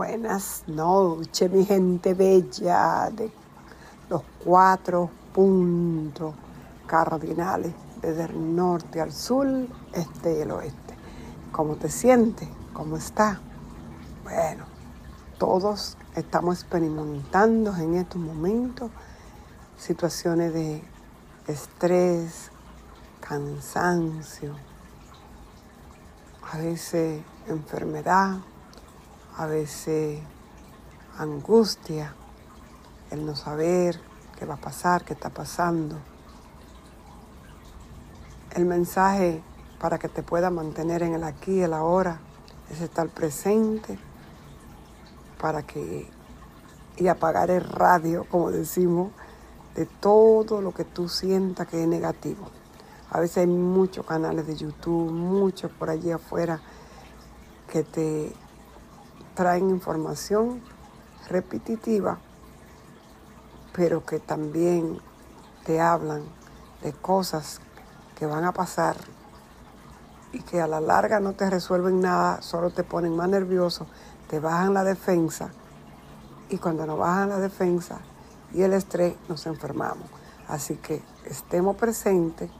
Buenas noches, mi gente bella de los cuatro puntos cardinales, desde el norte al sur, este y el oeste. ¿Cómo te sientes? ¿Cómo estás? Bueno, todos estamos experimentando en estos momentos situaciones de estrés, cansancio, a veces enfermedad, a veces angustia, el no saber qué va a pasar, qué está pasando. El mensaje para que te pueda mantener en el aquí y el ahora es estar presente para que y apagar el radio, como decimos, de todo lo que tú sientas que es negativo. A veces hay muchos canales de YouTube, muchos por allí afuera que te traen información repetitiva, pero que también te hablan de cosas que van a pasar y que a la larga no te resuelven nada, solo te ponen más nervioso, te bajan la defensa y cuando nos bajan la defensa y el estrés nos enfermamos. Así que estemos presentes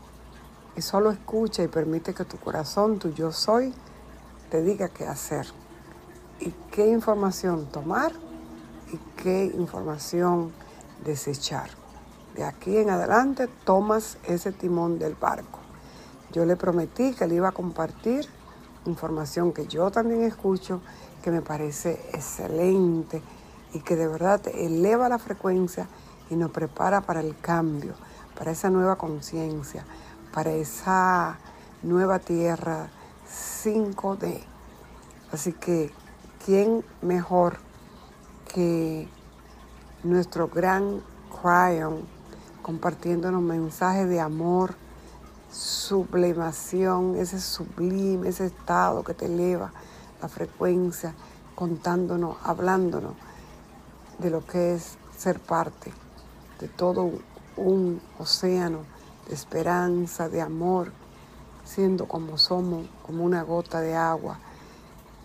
y solo escucha y permite que tu corazón, tu yo soy, te diga qué hacer y qué información tomar y qué información desechar. De aquí en adelante tomas ese timón del barco. Yo le prometí que le iba a compartir información que yo también escucho, que me parece excelente y que de verdad eleva la frecuencia y nos prepara para el cambio, para esa nueva conciencia, para esa nueva tierra 5D. Así que, ¿quién mejor que nuestro gran Cryon compartiéndonos mensajes de amor, sublimación, ese sublime, ese estado que te eleva la frecuencia, contándonos, hablándonos de lo que es ser parte de todo un océano de esperanza, de amor, siendo como somos, como una gota de agua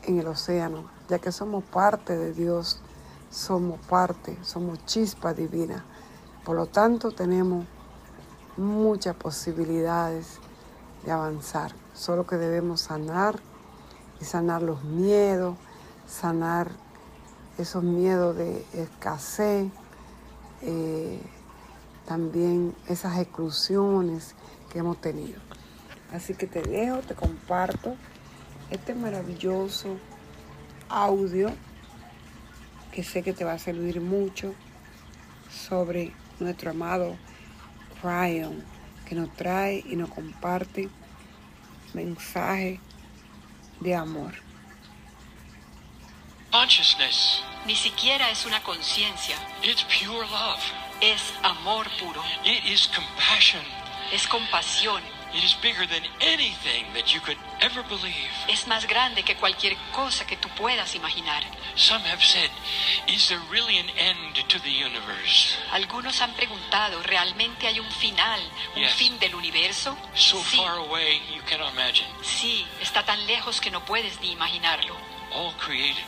en el océano, ya que somos parte de Dios, somos parte, somos chispa divina. Por lo tanto, tenemos muchas posibilidades de avanzar, solo que debemos sanar y sanar los miedos, sanar esos miedos de escasez, eh, también esas exclusiones que hemos tenido. Así que te dejo, te comparto este maravilloso audio que sé que te va a servir mucho sobre nuestro amado Cryon, que nos trae y nos comparte mensaje de amor. Consciousness. Ni siquiera es una conciencia, It's pure love. es amor puro, It is compassion. es compasión, It is bigger than anything that you could ever believe. es más grande que cualquier cosa que tú puedas imaginar. Some have said, is there really an end to the universe? Algunos han preguntado, ¿realmente hay un final, un Yes. fin del universo? So sí, far away you cannot imagine. sí, está tan lejos que no puedes ni imaginarlo. All created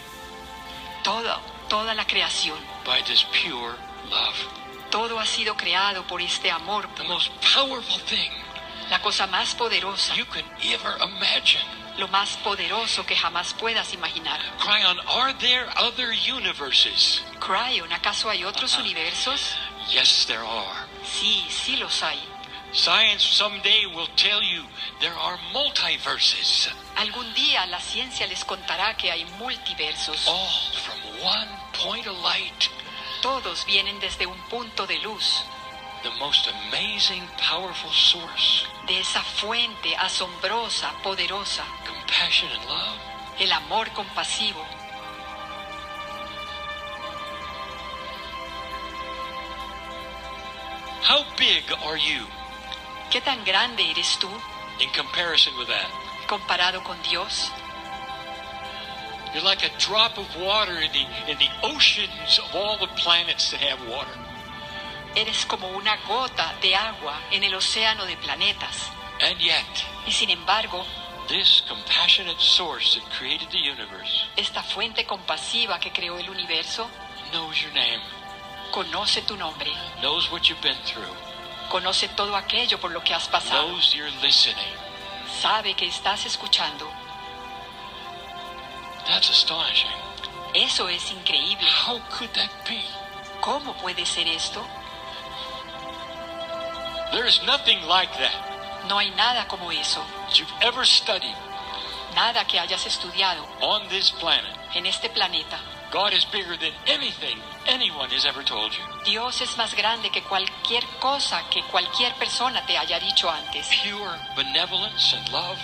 Todo, toda la creación, by this pure love. todo ha sido creado por este amor, The most powerful thing la cosa más poderosa, you could ever imagine. lo más poderoso que jamás puedas imaginar. Cryon, are there other universes? Cryon, ¿acaso hay otros universos? Yes, there are. Sí, sí los hay. Science someday will tell you there are multiverses, Algún día la ciencia les contará que hay multiversos. all from one point of light. Todos vienen desde un punto de luz, the most amazing, powerful source, de esa fuente asombrosa, poderosa, compassion and love. el amor compasivo. How big are you ¿Qué tan grande eres tú in comparison with that? comparado con Dios? You're like a drop of water in the, in the oceans of all the planets that have water. Eres como una gota de agua en el océano de planetas. And yet, Y sin embargo, this compassionate source that created the universe Esta fuente compasiva que creó el universo knows your name, conoce tu nombre, knows what you've been through, conoce todo aquello por lo que has pasado, knows you're listening. sabe que estás escuchando. That's astonishing. Eso es increíble. How could that be? ¿Cómo puede ser esto? There is nothing like that No hay nada como eso, that you've ever studied nada que hayas estudiado on this planet. en este planeta. God is bigger than anything anyone has ever told you. Dios es más grande que cualquier cosa que cualquier persona te haya dicho antes. Pure benevolence and love,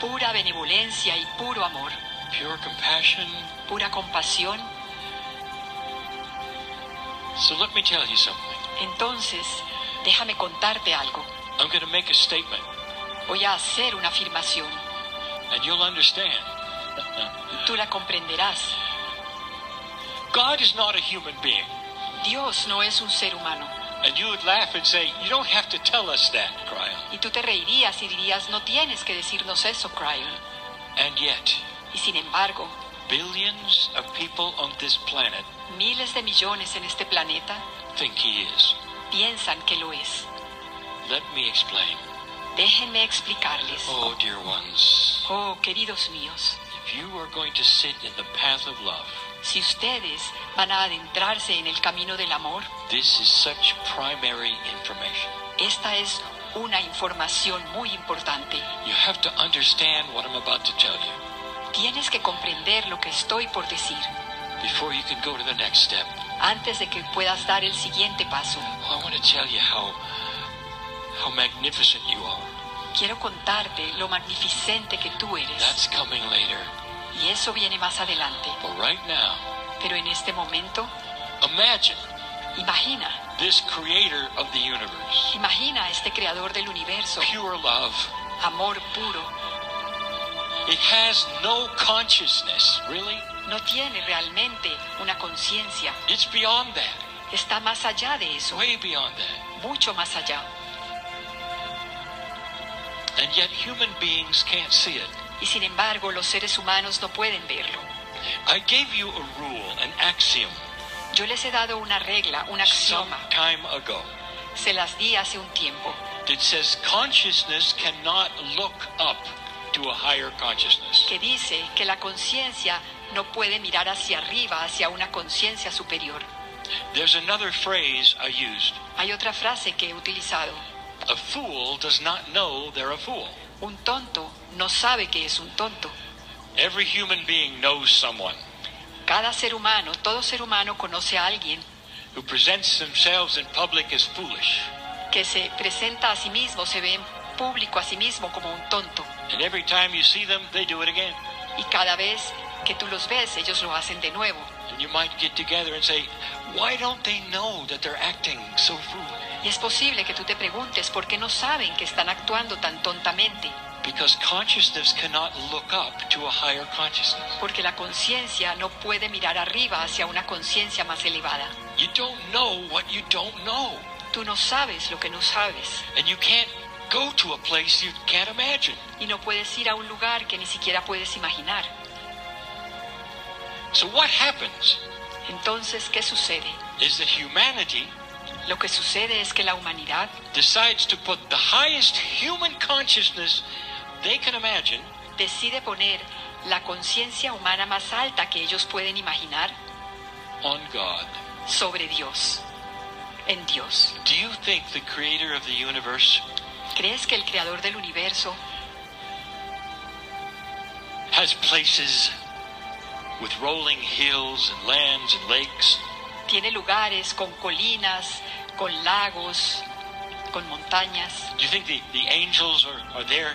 Pura benevolencia y puro amor, pure compassion. pura compasión. So let me tell you something. Entonces, déjame contarte algo. I'm going to make a statement, Voy a hacer una afirmación and you'll understand. tú la comprenderás. God is not a human being. Dios no es un ser humano. And you would laugh and say, You don't have to tell us that, Cryon. Y tú te reirías y dirías, no tienes que decirnos eso, Cryon. And yet, Y sin embargo, billions of people on this planet miles de millones en este planeta think He is. Piensan que lo es. Let me explain. Déjenme explicarles. Oh, dear ones, Oh, queridos míos, if you are going to sit in the path of love, si ustedes van a adentrarse en el camino del amor, this is such primary information. esta es una información muy importante. You have to understand what I'm about to tell you Tienes que comprender lo que estoy por decir before you can go to the next step. Antes de que puedas dar el siguiente paso. I want to tell you how how magnificent you are. Quiero contarte lo magnificente que tú eres. That's coming later. Y eso viene más adelante. But right now, Pero en este momento, imagine imagina, this creator of the universe, imagina este creador del universo, pure love. amor puro. It has no consciousness, really. No tiene realmente una conciencia. It's beyond that, Está más allá de eso, way beyond that. mucho más allá. And yet human beings can't see it. Y sin embargo, los seres humanos no pueden verlo. I gave you a rule, an axiom, Yo les he dado una regla, un some axioma. time ago Se las di hace un tiempo. that says consciousness cannot look up to a higher consciousness. que dice que la conciencia no puede mirar hacia arriba, hacia una conciencia superior. There's another phrase I used. Hay otra frase que he utilizado. A fool does not know they're a fool. Un tonto no sabe que es un tonto. Every human being knows someone Cada ser humano, todo ser humano conoce a alguien who presents themselves in public as foolish. que se presenta a sí mismo, se ve en público a sí mismo como un tonto. And every time you see them, they do it again. Y cada vez que tú los ves, ellos lo hacen de nuevo. Y es posible que tú te preguntes por qué no saben que están actuando tan tontamente. Because consciousness cannot look up to a higher consciousness. Porque la conciencia no puede mirar arriba hacia una conciencia más elevada. You don't know what you don't know. Tú no sabes lo que no sabes. And you can't go to a place you can't imagine. y no puedes ir a un lugar que ni siquiera puedes imaginar. So what happens Entonces, ¿qué sucede? is that humanity Lo que sucede es que la humanidad decides to put the highest human consciousness they can imagine decide poner la conciencia humana más alta que ellos pueden imaginar on God. sobre Dios, en Dios. Do you think the creator of the universe ¿Crees que el creador del universo has places with rolling hills and lands and lakes? tiene lugares con colinas, con lagos, con montañas? Do you think the, the angels are, are there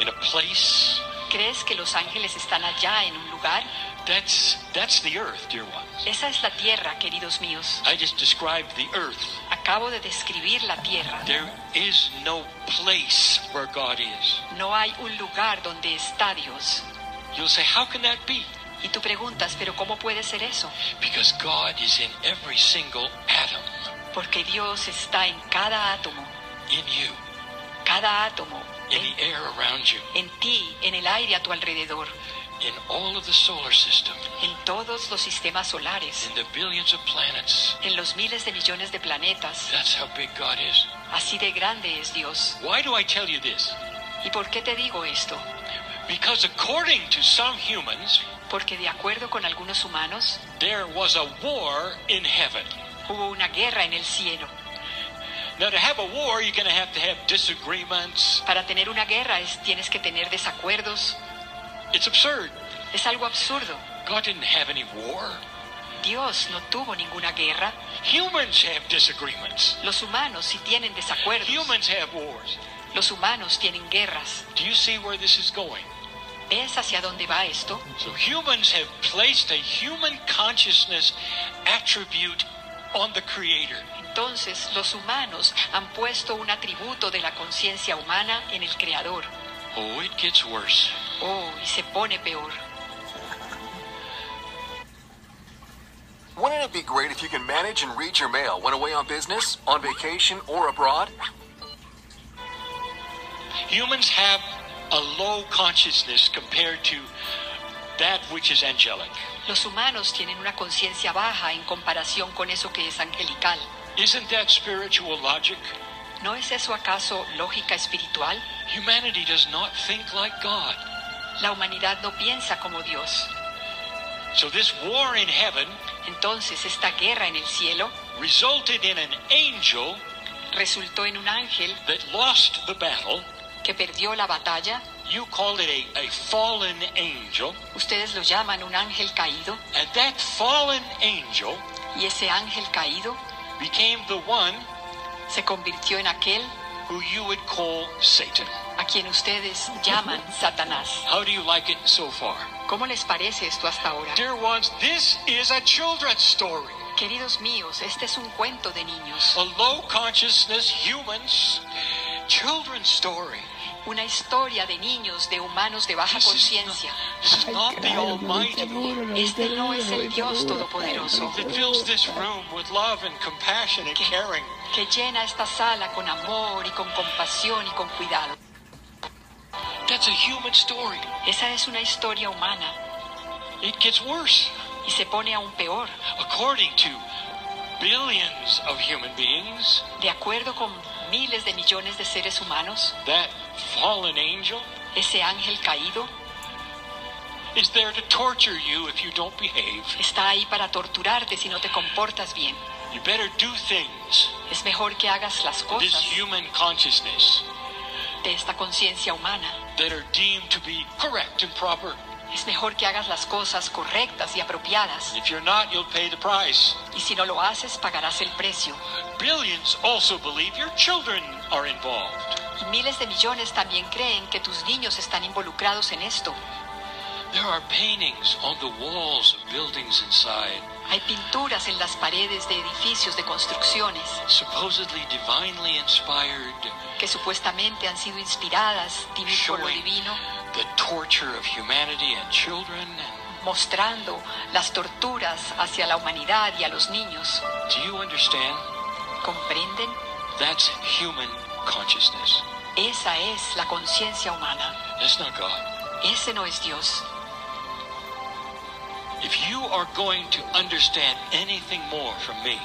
in a place? ¿Crees que los ángeles están allá en un lugar? That's that's the earth, dear ones. Esa es la tierra, queridos míos. I just described the earth. Acabo de describir la tierra. There is no place where God is. No hay un lugar donde está Dios. You'll say, how can that be? Y tú preguntas, pero ¿cómo puede ser eso? Because God is in every single atom Porque Dios está en cada átomo, in you. cada átomo in the air around you, en ti, en el aire a tu alrededor, in all of the solar system, en todos los sistemas solares, in the billions of planets. en los miles de millones de planetas. That's how big God is. Así de grande es Dios. Why do I tell you this? ¿Y por qué te digo esto? Because according to some humans, Porque de acuerdo con algunos humanos, there was a war in heaven. hubo una guerra en el cielo. Now, to have a war, you're going to have to have disagreements. Para tener una guerra es, tienes que tener desacuerdos. It's absurd. Es algo absurdo. God didn't have any war. Dios no tuvo ninguna guerra. Humans have disagreements. Los humanos sí tienen desacuerdos. Humans have wars. Los humanos tienen guerras. Do you see where this is going? ¿Ves hacia dónde va esto? So humans have placed a human consciousness attribute on the Creator. Entonces, los humanos han puesto un atributo de la conciencia humana en el Creador. Oh, it gets worse. Oh, y se pone peor. Wouldn't it be great if you can manage and read your mail when away on business, on vacation, or abroad? Humans have a low consciousness compared to that which is angelic. Los humanos tienen una conciencia baja en comparación con eso que es angelical. Isn't that spiritual logic? ¿No es eso acaso lógica espiritual? Humanity does not think like God. La humanidad no piensa como Dios. So this war in heaven Entonces, esta guerra en el cielo resulted in an angel resultó en un ángel that lost the battle. Que perdió la batalla. You call it a, a fallen angel. Ustedes lo llaman un ángel caído. And that fallen angel Y ese ángel caído became the one se convirtió en aquel who you would call Satan. a quien ustedes llaman Satanás. How do you like it so far? ¿Cómo les parece esto hasta ahora? Dear ones, this is a children's story. Queridos míos, este es un cuento de niños, A low consciousness, humans, children's story. Una historia de niños, de humanos de baja This is conciencia. Este no es el Dios Todopoderoso that fills this room with love and compassion and caring. que llena esta sala con amor y con compasión y con cuidado. That's a human story. Esa es una historia humana It gets worse. y se pone aún peor. According to billions of human beings, De acuerdo con miles de millones de seres humanos, that fallen angel ese ángel caído is there to torture you if you don't behave. está ahí para torturarte si no te comportas bien. You better do things. Es mejor que hagas las This cosas human consciousness de esta conciencia humana. that are deemed to be correct and proper. Es mejor que hagas las cosas correctas y apropiadas. If you're not, you'll pay the price. Y si no lo haces, pagarás el precio. Billions also believe your children are involved. Y miles de millones también creen que tus niños están involucrados en esto. There are paintings on the walls of buildings inside, Hay pinturas en las paredes de edificios de construcciones supposedly divinely inspired, que supuestamente han sido inspiradas por lo divino, the torture of humanity and children. mostrando las torturas hacia la humanidad y a los niños. Do you understand? ¿Comprenden? That's human consciousness. Esa es la conciencia humana. That's not God. Ese no es Dios. If you are going to understand anything more from me,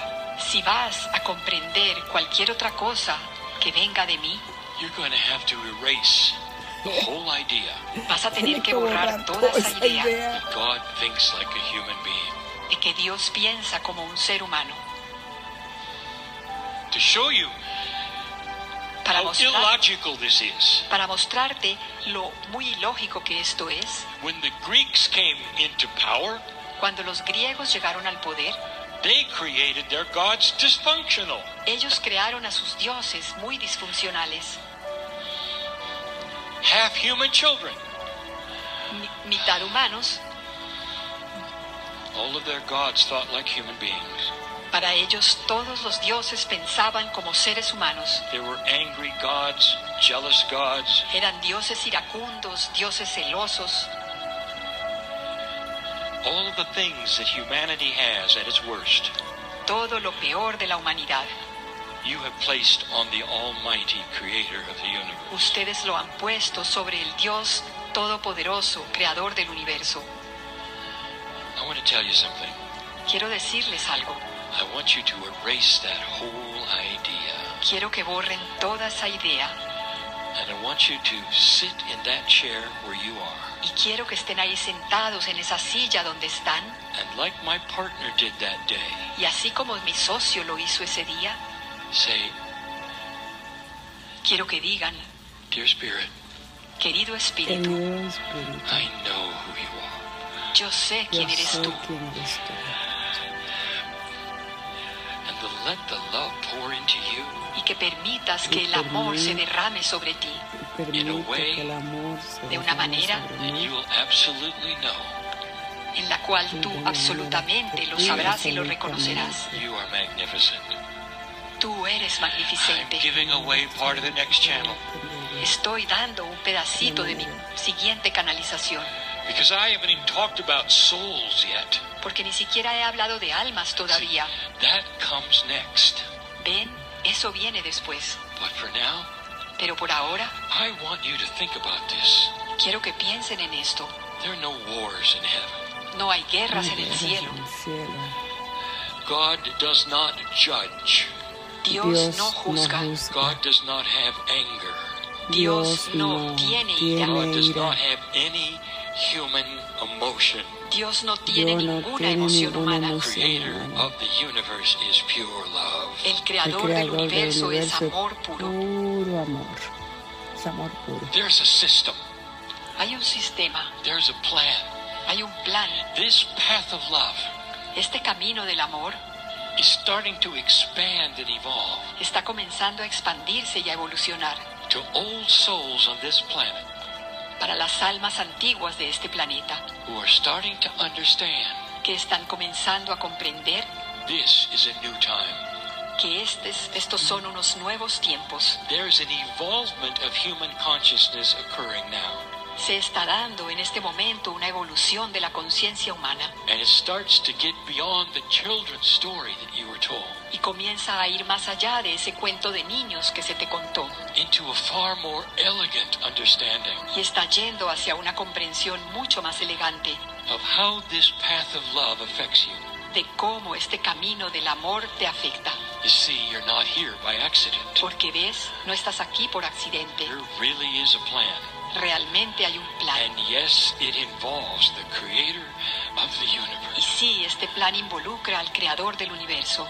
Si vas a comprender cualquier otra cosa que venga de mí, you're going to have to erase the whole idea vas a tener que borrar toda esa idea that God thinks like a human being. de que Dios piensa como un ser humano. To show you Para, how illogical this is, para mostrarte lo muy ilógico que esto es, when the Greeks came into power, cuando los griegos llegaron al poder, they created their gods dysfunctional. ellos crearon a sus dioses muy disfuncionales, Half human children. mi- mitad humanos. All of their gods thought like human beings. Para ellos todos los dioses pensaban como seres humanos. They were angry gods, jealous gods, Eran dioses iracundos, dioses celosos, all of the things that humanity has at its worst. todo lo peor de la humanidad. Ustedes lo han puesto sobre el Dios Todopoderoso, Creador del universo. I want to tell you something. Quiero decirles algo. I want you to erase that whole idea. Quiero que borren toda esa idea And I want you to sit in that chair where you are. y quiero que estén ahí sentados en esa silla donde están And like my partner did that day, y así como mi socio lo hizo ese día, say, quiero que digan, Dear Spirit, querido Espíritu, Querido Espíritu, I know who you are. yo sé yo quién eres sé tú quién eres tú. And to let the love pour into you y que permitas Y que el amor se derrame sobre ti, Y permite que el amor se de una manera you will absolutely know en la cual tú absolutamente lo sabrás y lo reconocerás. you are magnificent. Tú eres I'm magnificente. giving away part of the next channel Estoy dando un pedacito de mi siguiente canalización, because I haven't even talked about souls yet. porque ni siquiera he hablado de almas todavía. That comes next. Ven, eso viene después. But for now, Pero por ahora, I want you to think about this. quiero que piensen en esto. There are no wars in heaven. No hay guerras en el Guerras cielo. en el cielo. God does not judge. Dios Dios no juzga. juzga. God does not have anger. Dios no tiene ira. God tiene does ira. not have any human emotion. Dios no tiene Dios no ninguna tiene emoción ninguna humana. emoción. Creator of the universe is pure love. El El creador del universo es amor puro. Puro amor. Es amor puro. There's a system. Hay un sistema, There's a plan. hay un plan. This path of love Este camino del amor is starting to expand and evolve está comenzando a expandirse y a evolucionar to old souls on this planet para las almas antiguas de este planeta, who are starting to understand que están comenzando a comprender this is a new time. que estes- estos son unos nuevos tiempos. There's an evolvement of human consciousness occurring now. Se está dando en este momento una evolución de la conciencia humana y comienza a ir más allá de ese cuento de niños que se te contó into a far more elegant understanding y está yendo hacia una comprensión mucho más elegante of how this path of love affects you. de cómo este camino del amor te afecta. You see, you're not here by accident. Porque ves, no estás aquí por accidente. There really is a plan. Realmente hay un plan. And yes, it involves the creator of the Y universe. sí, este plan involucra al creador del universo.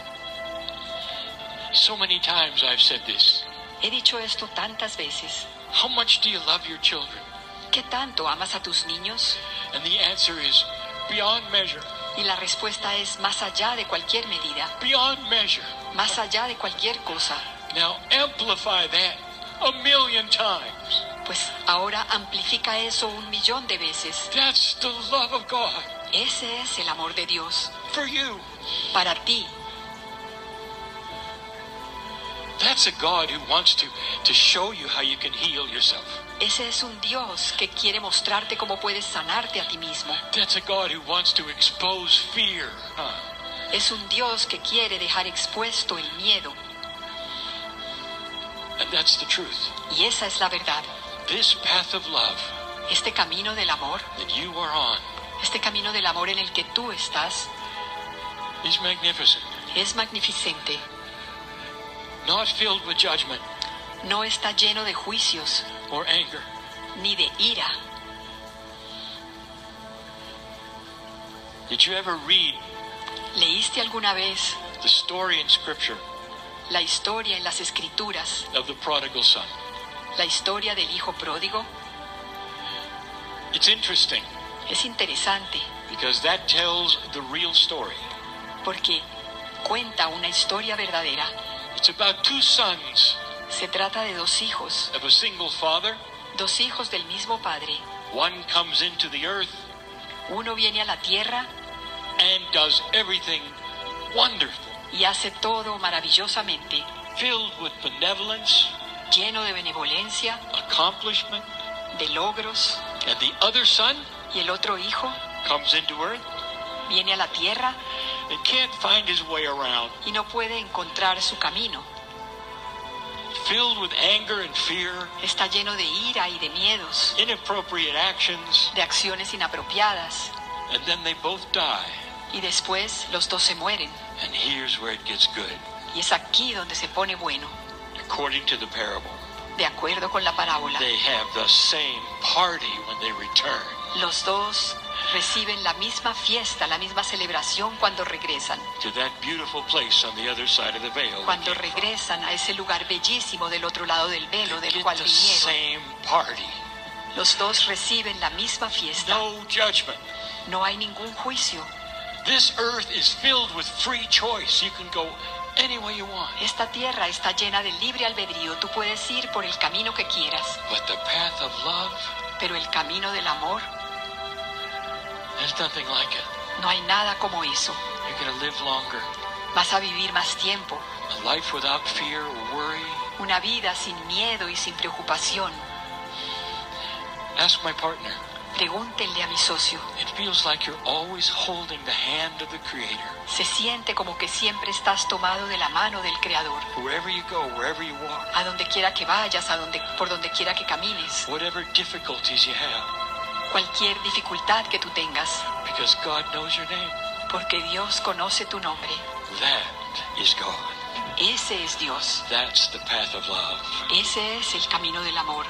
So many times I've said this. He dicho esto tantas veces. How much do you love your children? ¿Qué tanto amas a tus niños? And the answer is beyond measure. Y la respuesta es más allá de cualquier medida, Beyond measure. Más allá de cualquier cosa. Now amplify that a million times. Pues ahora amplifica eso un millón de veces. That's the love of God Ese es el amor de Dios for you. para ti. That's a God who wants to, to show you how you can heal yourself. Ese es un Dios que quiere mostrarte cómo puedes sanarte a ti mismo. That's a God who wants to expose fear. Huh? Es un Dios que quiere dejar expuesto el miedo. And that's the truth. Y esa es la verdad. This path of love Este camino del amor, that you are on este camino del amor en el que tú estás, is magnificent. es magnificente. Not filled with judgment No está lleno de juicios or anger. ni de ira. Did you ever read ¿Leíste alguna vez the story in Scripture la historia en las escrituras, of the prodigal son? la historia del hijo pródigo? It's interesting Es interesante because that tells the real story. porque cuenta una historia verdadera. It's about two sons Se trata de dos hijos, of a single father. dos hijos del mismo padre. One comes into the earth Uno viene a la tierra and does everything wonderful, y hace todo maravillosamente, filled with benevolence, lleno de benevolencia, accomplishment. de logros. And the other son Y el otro hijo comes into earth viene a la tierra and can't find his way around. y no puede encontrar su camino. filled with anger and fear, está lleno de ira y de miedos, inappropriate actions, de acciones inapropiadas, and then they both die. Y después los dos se mueren. And here's where it gets good. Y es aquí donde se pone bueno. According to the parable, De acuerdo con la parábola, they have the same party when they return. los dos reciben la misma fiesta, la misma celebración cuando regresan. to that beautiful place on the other side of the veil. they Cuando regresan a ese lugar bellísimo del otro lado del velo They del cual the vinieron, same party. los dos reciben la misma fiesta. No judgment. No hay ningún juicio. This earth is filled with free choice. You can go any way you want. Esta tierra está llena de libre albedrío. Tú puedes ir por el camino que quieras, But the path of love, pero el camino del amor, there's nothing like it. no hay nada como eso. You're going to live longer. Vas a vivir más tiempo, A life without fear or worry. una vida sin miedo y sin preocupación. Ask my partner. Pregúntenle a mi socio. It feels like you're always holding the hand of the Creator. Se siente como que siempre estás tomado de la mano del Creador. Wherever you go, wherever you walk, A donde quiera que vayas, a donde, por donde quiera que camines, whatever difficulties you have, cualquier dificultad que tú tengas, because God knows your name. porque Dios conoce tu nombre. That is God. Ese es Dios. That's the path of love. Ese es el camino del amor.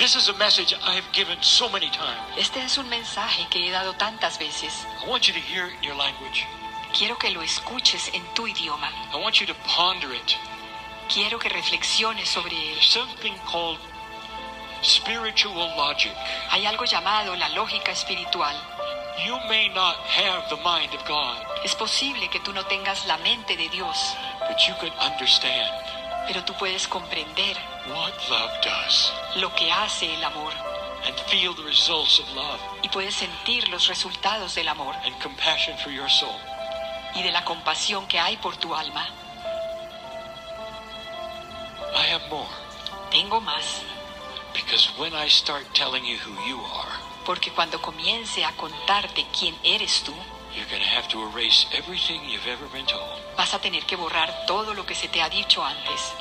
This is a message I have given so many times. Este es un mensaje que he dado tantas veces. I want you to hear it in your language. Quiero que lo escuches en tu idioma. I want you to ponder it. Quiero que reflexiones sobre él. There's something called spiritual logic. Hay algo llamado la lógica espiritual. You may not have the mind of God, Es posible que tú no tengas la mente de Dios, but you can understand pero tú puedes comprender what love does. Lo que hace el amor. And feel the results of love. Y puedes sentir los resultados del amor. And compassion for your soul. y de la compasión que hay por tu alma. I have more. Tengo más, because when I start telling you who you are, porque cuando comience a contarte quién eres tú, you're going to have to erase everything you've ever been told. vas a tener que borrar todo lo que se te ha dicho antes,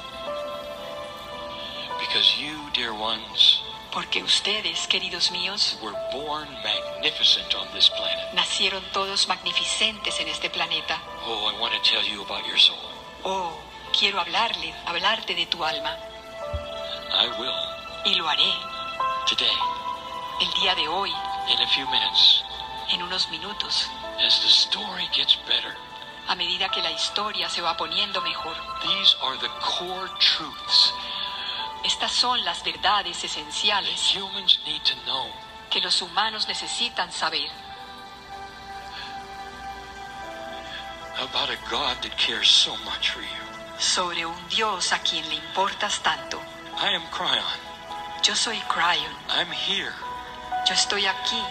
Because you, dear ones, porque ustedes, queridos míos, were born magnificent on this planet. nacieron todos magnificentes en este planeta. Oh, I want to tell you about your soul. Oh, quiero hablarle, hablarte de tu alma, I will y lo haré today, el día de hoy, in a few minutes, en unos minutos, as the story gets better. a medida que la historia se va poniendo mejor. These are the core truths Estas son las verdades esenciales que los humanos necesitan saber. Sobre un Dios a quien le importas tanto. Yo soy Cryon, yo estoy aquí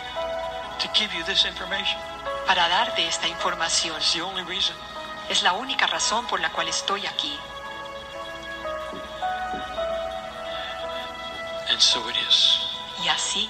para darte esta información. Es la única razón por la cual estoy aquí. And so it is. Y así